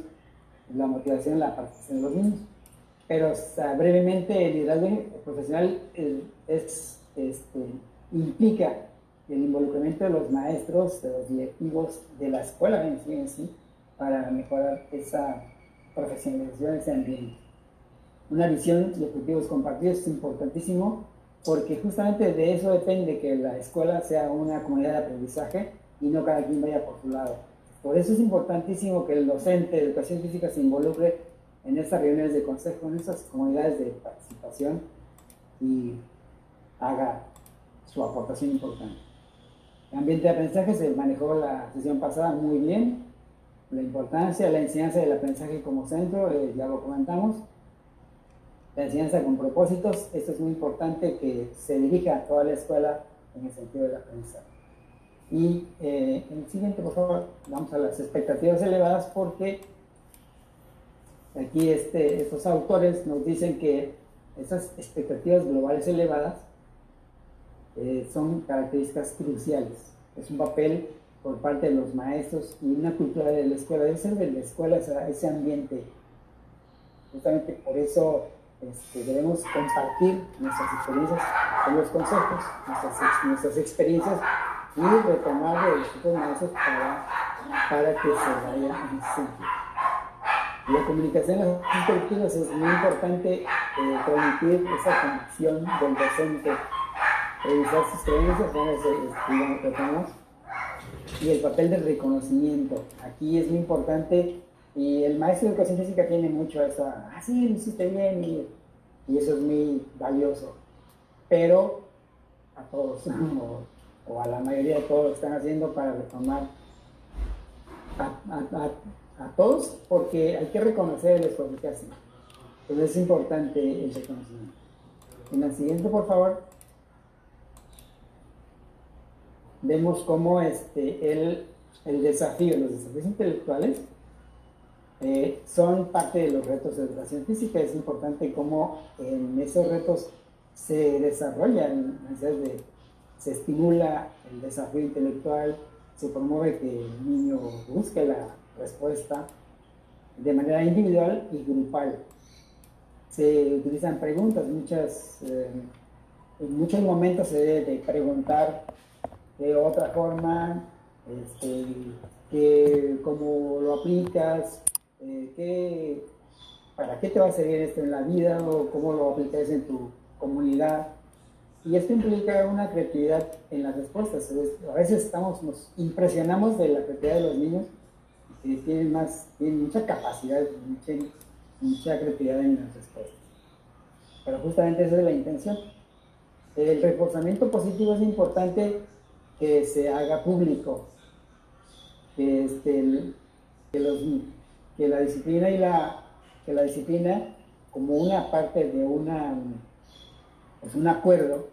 la motivación, la participación de los niños. Pero brevemente, el liderazgo profesional es este, implica el involucramiento de los maestros, de los directivos, de la escuela en sí, en sí para mejorar esa profesionalización, ese ambiente. Una visión y objetivos compartidos es importantísimo porque justamente de eso depende que la escuela sea una comunidad de aprendizaje y no cada quien vaya por su lado. Por eso es importantísimo que el docente de educación física se involucre en estas reuniones de consejo, en esas comunidades de participación y haga su aportación importante. El ambiente de aprendizaje se manejó la sesión pasada muy bien. La importancia, la enseñanza del aprendizaje como centro, eh, ya lo comentamos. La enseñanza con propósitos, esto es muy importante que se dirija a toda la escuela en el sentido del aprendizaje. Y eh, en el siguiente, por favor, vamos a las expectativas elevadas porque aquí este, estos autores nos dicen que esas expectativas globales elevadas eh, son características cruciales. Es un papel por parte de los maestros y una cultura de la escuela. Debe ser de la escuela ese ambiente. Justamente por eso este, debemos compartir nuestras experiencias con los consejos, nuestras, experiencias y retomar de los maestros para, para que se vaya en ese sentido. La comunicación en las es muy importante eh, transmitir esa conexión del docente revisar sus creencias, tratamos, y el papel del reconocimiento. Aquí es muy importante y el maestro de educación física tiene mucho eso, ah, sí, lo hiciste bien y, eso es muy valioso. Pero a todos, o, a la mayoría de todos lo están haciendo para retomar a, a, todos, porque hay que reconocer el esfuerzo que hacen. Entonces es importante el reconocimiento. En la siguiente, por favor. Vemos cómo este, el, el desafío, los desafíos intelectuales, eh, son parte de los retos de educación física. Es importante cómo en esos retos se desarrollan, se estimula el desafío intelectual, se promueve que el niño busque la respuesta de manera individual y grupal. Se utilizan preguntas, muchas, eh, en muchos momentos se debe de preguntar de otra forma, este, que, cómo lo aplicas, eh, para qué te va a servir esto en la vida o cómo lo aplicas en tu comunidad. Y esto implica una creatividad en las respuestas. A veces estamos, nos impresionamos de la creatividad de los niños, que tienen, más, tienen mucha capacidad, mucha, mucha creatividad en las respuestas. Pero justamente esa es la intención. El reforzamiento positivo es importante que se haga público, que, este, que, los, que la disciplina y la, que la disciplina como una parte de una, pues un acuerdo,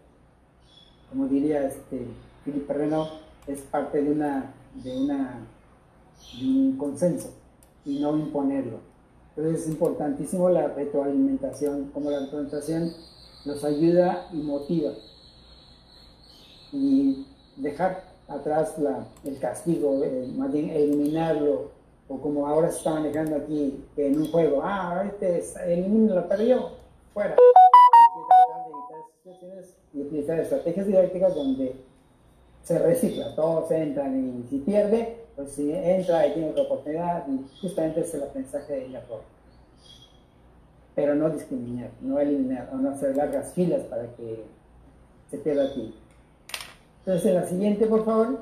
como diría este Filipe Reno, es parte de una, de una de un consenso y no imponerlo. Entonces es importantísimo la retroalimentación, como la retroalimentación nos ayuda y motiva. Y dejar atrás la, el castigo, eh, más bien eliminarlo, o como ahora se está manejando aquí, en un juego, ah, este el niño lo perdió, fuera. Y utilizar estrategias didácticas donde se recicla, todos entran y si pierde, pues si entra y tiene otra oportunidad, y justamente es el aprendizaje de error. Pero no discriminar, no eliminar, o no hacer largas filas para que se pierda aquí. Entonces, en la siguiente, por favor,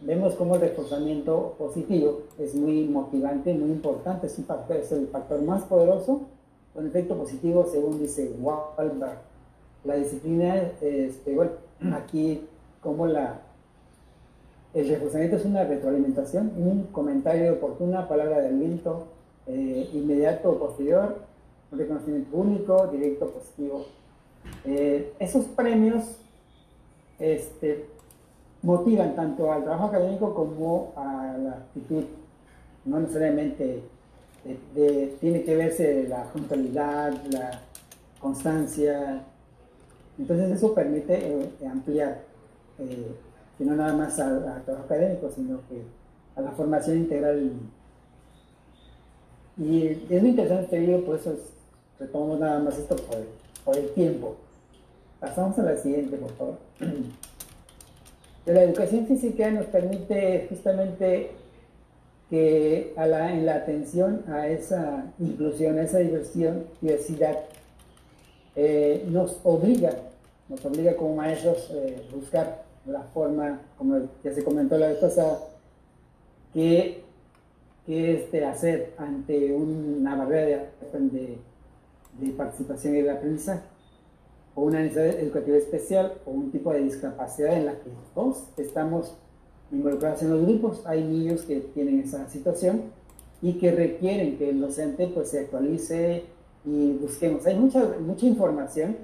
vemos cómo el reforzamiento positivo es muy motivante, muy importante, es, un factor, es el factor más poderoso con efecto positivo, según dice Wahlberg. La disciplina, este, bueno, aquí como la, el reforzamiento es una retroalimentación, un comentario oportuno, palabra de aliento, eh, inmediato o posterior, un reconocimiento único, directo, positivo. Eh, esos premios este, motivan tanto al trabajo académico como a la actitud. No necesariamente tiene que verse la puntualidad, la constancia. Entonces eso permite eh, ampliar, eh, no nada más al, trabajo académico, sino que a la formación integral. Y es muy interesante este video, por eso retomamos nada más esto por por el tiempo. Pasamos a la siguiente, por favor. La educación física nos permite justamente que en la atención a esa inclusión, a esa diversión, diversidad, eh, nos obliga, nos obliga como maestros eh, buscar la forma, como ya se comentó la vez pasada, que, que este, hacer ante una barrera de, de participación y de aprendizaje o una necesidad educativa especial o un tipo de discapacidad en la que todos estamos involucrados en los grupos. Hay niños que tienen esa situación y que requieren que el docente pues, se actualice y busquemos. Hay mucha, mucha información,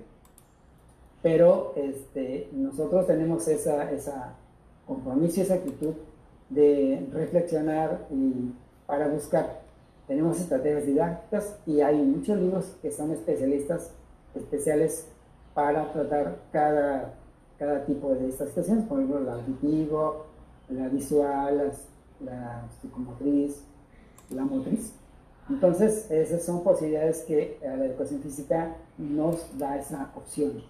pero este, nosotros tenemos esa, esa compromiso y esa actitud de reflexionar y para buscar. Tenemos estrategias didácticas y hay muchos libros que son especialistas, especiales para tratar cada, cada tipo de estas situaciones, por ejemplo, la auditivo, la visual, la psicomotriz, la motriz. Entonces, esas son posibilidades que la educación física nos da esa opción.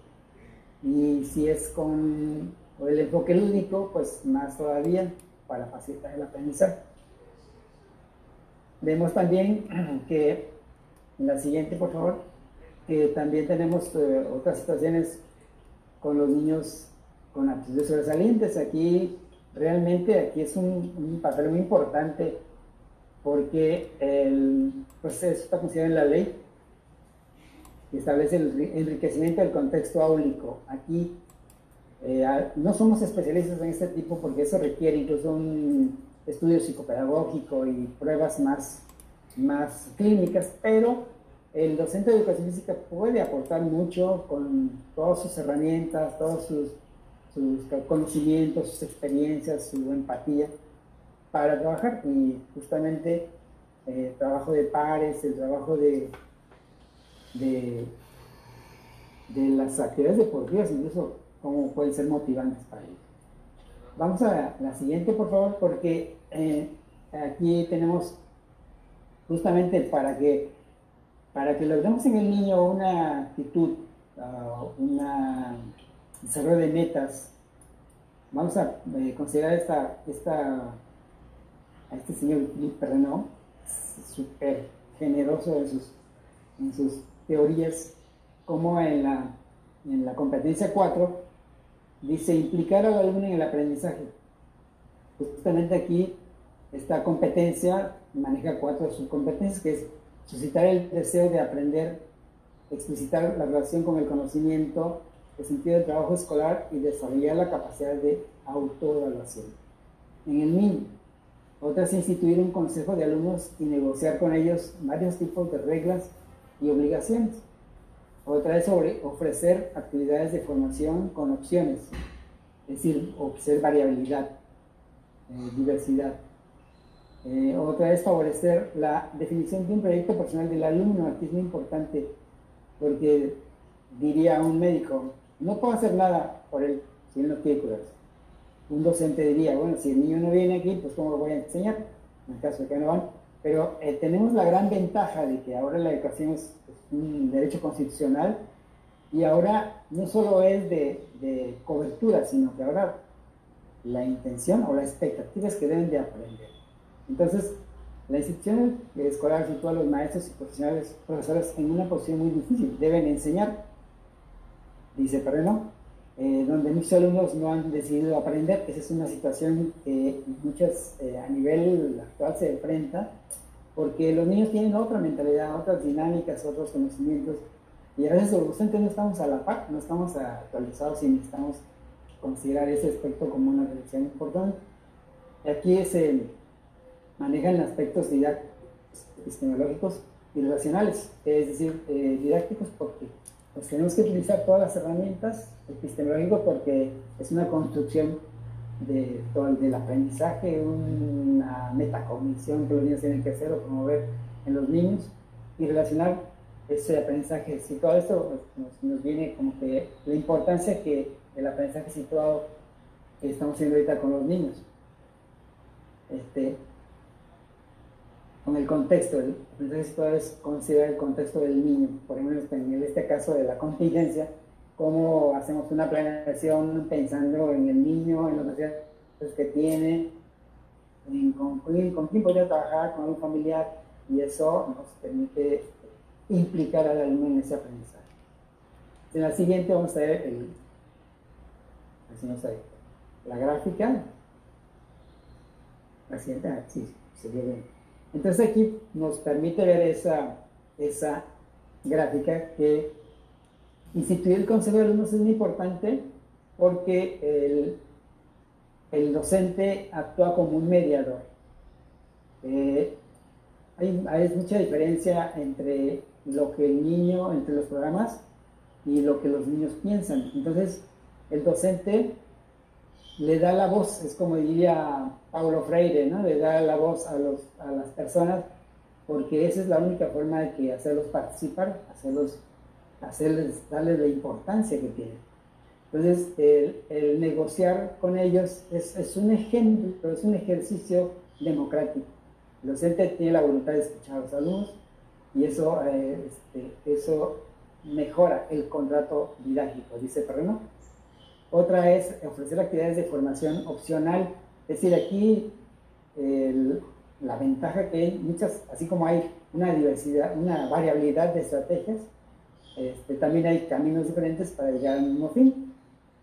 Y si es con el enfoque lúdico, pues más todavía para facilitar el aprendizaje. Vemos también que en la siguiente, por favor, también tenemos eh, otras situaciones con los niños con aptitudes sobresalientes. Aquí realmente aquí es un, papel muy importante porque el proceso está considerado en la ley que establece el enriquecimiento del contexto áulico. Aquí eh, no somos especialistas en este tipo porque eso requiere incluso un estudio psicopedagógico y pruebas más, más clínicas, pero el docente de educación física puede aportar mucho con todas sus herramientas, todas sus, conocimientos, sus experiencias, su empatía para trabajar y justamente el eh, trabajo de pares, el trabajo de, de, de las actividades deportivas, incluso cómo pueden ser motivantes para ellos. Vamos a la siguiente, por favor, porque eh, aquí tenemos justamente para que, para que logremos en el niño una actitud, uh, desarrollo de metas, vamos a eh, considerar esta, esta, a este señor Renault, súper generoso en sus, en sus teorías, como en la, en la competencia 4 dice implicar al alumno en el aprendizaje. Justamente aquí esta competencia maneja cuatro subcompetencias, que es suscitar el deseo de aprender, explicitar la relación con el conocimiento, el sentido del trabajo escolar y desarrollar la capacidad de autoevaluación. En el MIN, otra es instituir un consejo de alumnos y negociar con ellos varios tipos de reglas y obligaciones. Otra es sobre ofrecer actividades de formación con opciones, es decir, ofrecer variabilidad, eh, diversidad. Eh, otra es favorecer la definición de un proyecto personal del alumno. Aquí es muy importante porque diría un médico, no puedo hacer nada por él si él no quiere curarse. Un docente diría, bueno, si el niño no viene aquí, pues ¿cómo lo voy a enseñar? En el caso de que no van. Pero eh, tenemos la gran ventaja de que ahora la educación es, un derecho constitucional y ahora no solo es de, de cobertura, sino que ahora la intención o la expectativa es que deben de aprender. Entonces, la institución escolar sitúa a los maestros y profesionales, profesores en una posición muy difícil. Deben enseñar, dice Perreno, eh, donde muchos alumnos no han decidido aprender. Esa es una situación que muchas eh, a nivel actual se enfrenta, porque los niños tienen otra mentalidad, otras dinámicas, otros conocimientos, y a veces los docentes no estamos a la par, no estamos actualizados y necesitamos considerar ese aspecto como una reflexión importante. Aquí es el manejan aspectos epistemológicos y relacionales, es decir, eh, didácticos porque pues, tenemos que utilizar todas las herramientas, epistemológicos porque es una construcción de todo el, del aprendizaje, una metacognición que los niños tienen que hacer o promover en los niños y relacionar ese aprendizaje. Si todo esto nos, nos, viene como que la importancia que el aprendizaje situado que estamos haciendo ahorita con los niños. Este, con el contexto. El aprendizaje es considerar el contexto del niño. Por ejemplo, en este caso de la contingencia, cómo hacemos una planeación pensando en el niño, en los que tiene, en con, con quién podría trabajar, con un familiar, y eso nos permite implicar al alumno en ese aprendizaje. En la siguiente vamos a ver el, la gráfica. La siguiente, ah, sí, sería bien. Entonces aquí nos permite ver esa, esa gráfica que instituir el consejo de alumnos es muy importante porque el, el docente actúa como un mediador. Eh, hay, hay, mucha diferencia entre lo que el niño, entre los programas y lo que los niños piensan. Entonces, el docente le da la voz, es como diría Paulo Freire, ¿no? Le da la voz a, los, a las personas porque esa es la única forma de que hacerlos participar, hacerlos, hacerles, darles la importancia que tienen. Entonces, el, el negociar con ellos es, es, un ejemplo, es un ejercicio democrático. El docente tiene la voluntad de escuchar a los alumnos y eso, eh, este, eso mejora el contrato didáctico, dice Perreno. Otra es ofrecer actividades de formación opcional. Es decir, aquí la ventaja que hay muchas, así como hay una diversidad, una variabilidad de estrategias, este, también hay caminos diferentes para llegar al mismo fin.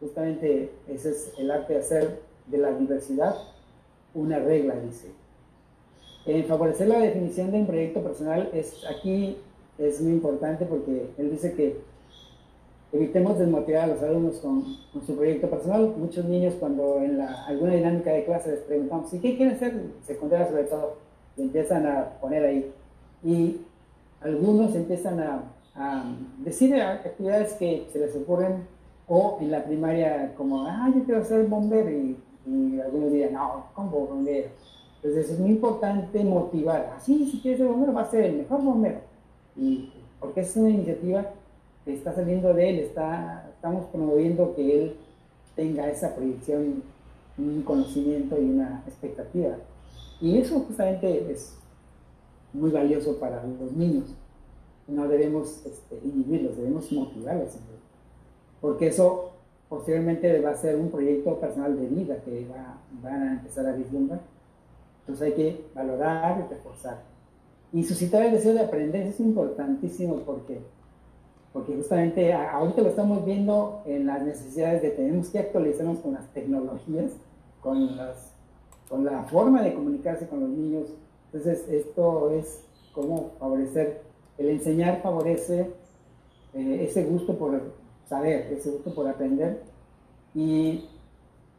Justamente ese es el arte de hacer de la diversidad una regla, dice. En favorecer la definición de un proyecto personal es aquí es muy importante porque él dice que Evitemos desmotivar a los alumnos con, su proyecto personal. Muchos niños cuando en la, alguna dinámica de clase les preguntamos, ¿y qué quieren hacer? Secundaria sobre todo, y empiezan a poner ahí. Y algunos empiezan a, a decir actividades que se les ocurren O en la primaria, como, ah, yo quiero ser bombero, y, y algunos dirían, no, ¿cómo bombero? Entonces es muy importante motivar, así, ah, si quieres ser bombero, va a ser el mejor bombero. Y porque es una iniciativa está saliendo de él, está, estamos promoviendo que él tenga esa proyección, un conocimiento y una expectativa. Y eso justamente es muy valioso para los niños. No debemos este, inhibirlos, debemos motivarlos. Porque eso posteriormente va a ser un proyecto personal de vida que va, van a empezar a vislumbrar. Entonces hay que valorar y reforzar. Y suscitar el deseo de aprender es importantísimo porque, porque justamente ahorita lo estamos viendo en las necesidades de tenemos que actualizarnos con las tecnologías, con, las, con la forma de comunicarse con los niños. Entonces esto es cómo favorecer, el enseñar favorece eh, ese gusto por saber, ese gusto por aprender y,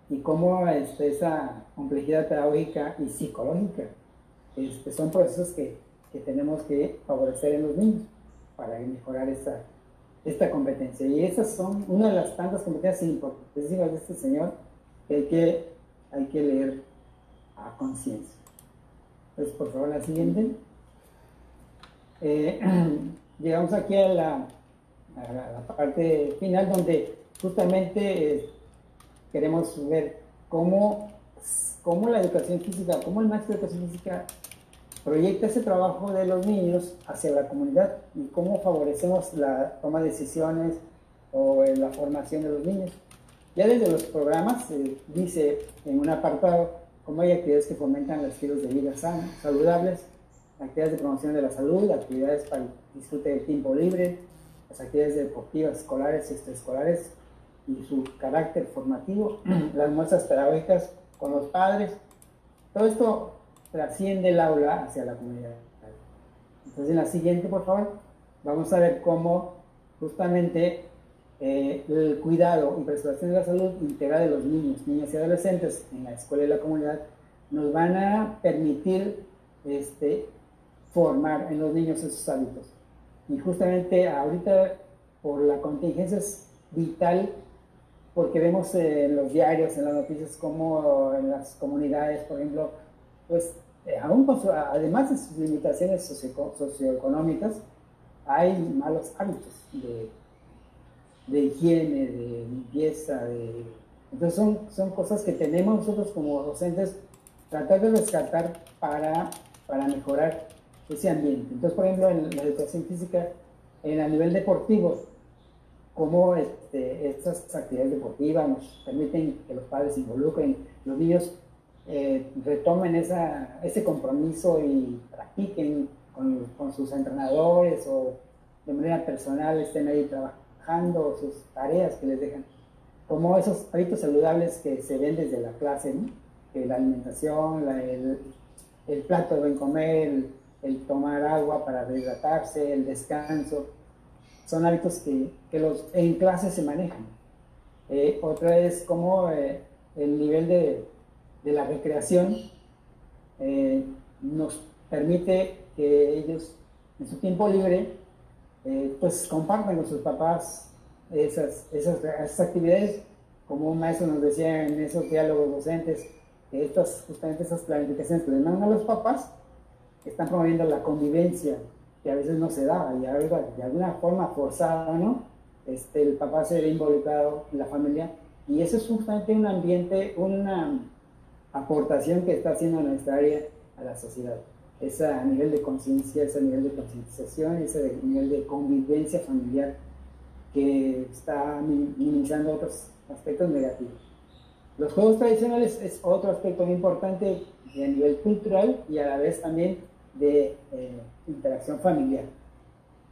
y cómo este, esa complejidad pedagógica y psicológica este, son procesos que que tenemos que favorecer en los niños para mejorar esta, esta competencia. Y esas son una de las tantas competencias importantísimas de este señor que hay que, hay que leer a conciencia. Entonces, por favor, la siguiente. Eh, llegamos aquí a la, la, parte final donde justamente eh, queremos ver cómo, cómo la educación física, cómo el maestro de educación física proyecta ese trabajo de los niños hacia la comunidad y cómo favorecemos la toma de decisiones o la formación de los niños. Ya desde los programas se dice en un apartado cómo hay actividades que fomentan los estilos de vida sanos, saludables, actividades de promoción de la salud, actividades para el disfrute del tiempo libre, las actividades deportivas escolares y extraescolares y su carácter formativo, las muestras pedagógicas con los padres. Todo esto trasciende el aula hacia la comunidad. Entonces, en la siguiente, por favor, vamos a ver cómo justamente eh, el cuidado y preservación de la salud integral de los niños, niñas y adolescentes en la escuela y la comunidad nos van a permitir este, formar en los niños esos hábitos. Y justamente ahorita por la contingencia es vital porque vemos en los diarios, en las noticias, como en las comunidades, por ejemplo, pues eh, además de sus limitaciones socioeconómicas, hay malos hábitos de, de higiene, de limpieza, de... entonces son, son cosas que tenemos nosotros como docentes tratar de rescatar para, para mejorar ese ambiente. Entonces, por ejemplo, en la educación física, en a nivel deportivo, cómo este, estas actividades deportivas nos permiten que los padres se involucren, los niños eh, retomen esa, ese compromiso y practiquen con, con, sus entrenadores o de manera personal estén ahí trabajando sus tareas que les dejan. Como esos hábitos saludables que se ven desde la clase, la alimentación, el, el, plato de buen comer, el, tomar agua para rehidratarse, el descanso, son hábitos que, que los, en clase se manejan. Eh, otra es como eh, el nivel de de la recreación eh, nos permite que ellos en su tiempo libre eh, pues compartan con sus papás esas, esas, actividades como un maestro nos decía en esos diálogos docentes que estas, justamente esas planificaciones que le mandan a los papás están promoviendo la convivencia que a veces no se da y de alguna forma forzada, ¿no? Este, el papá se ve involucrado en la familia y eso es justamente un ambiente, una, aportación que está haciendo nuestra área a la sociedad. Ese nivel de conciencia, ese nivel de concientización, ese nivel de convivencia familiar que está minimizando otros aspectos negativos. Los juegos tradicionales es otro aspecto muy importante a nivel cultural y a la vez también de eh, interacción familiar.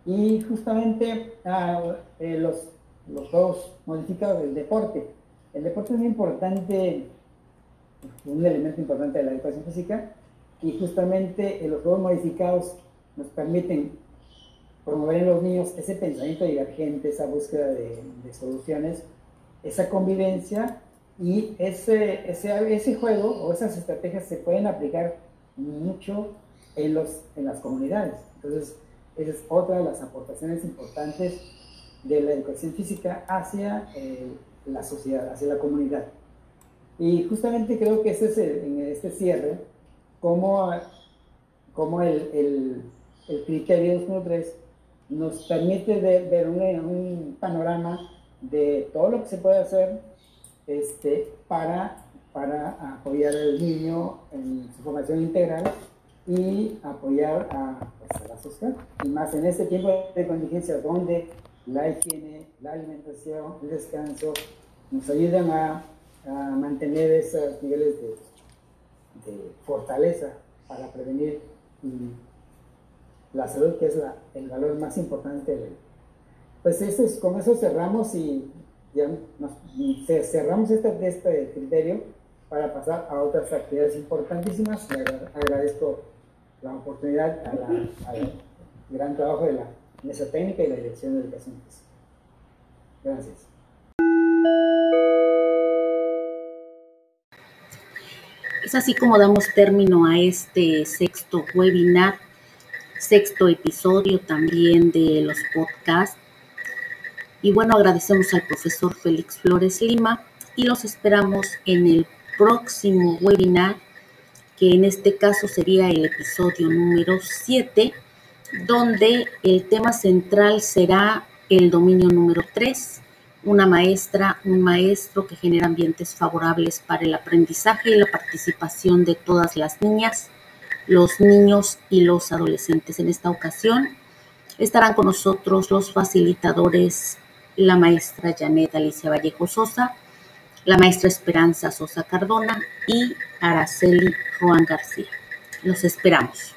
Y justamente ah, eh, los, los juegos modificados del deporte. El deporte es muy importante un elemento importante de la educación física y justamente los juegos modificados nos permiten promover en los niños ese pensamiento divergente, esa búsqueda de, soluciones, esa convivencia y ese, ese, ese, juego o esas estrategias se pueden aplicar mucho en, los, en las comunidades. Entonces, esa es otra de las aportaciones importantes de la educación física hacia eh, la sociedad, hacia la comunidad. Y justamente creo que ese es en este cierre, como, como el, el, el criterio 2.3 nos permite ver un, un, panorama de todo lo que se puede hacer este, para, para apoyar al niño en su formación integral y apoyar a, pues, a la sociedad. Y más en este tiempo de contingencia donde la higiene, la alimentación, el descanso nos ayudan a, a mantener esos niveles de, de, fortaleza para prevenir la salud, que es la, el valor más importante Pues eso es, con eso cerramos y ya nos, cerramos este, este criterio para pasar a otras actividades importantísimas. Le agradezco la oportunidad al gran trabajo de la mesa técnica y la dirección de educación. Gracias. Es así como damos término a este sexto webinar, sexto episodio también de los podcasts. Y bueno, agradecemos al profesor Félix Flores Lima y los esperamos en el próximo webinar, que en este caso sería el episodio número 7, donde el tema central será el dominio número 3, una maestra, un maestro que genera ambientes favorables para el aprendizaje y la participación de todas las niñas, los niños y los adolescentes. En esta ocasión estarán con nosotros los facilitadores, la maestra Janet Alicia Vallejo Sosa, la maestra Esperanza Sosa Cardona y Araceli Juan García. Los esperamos.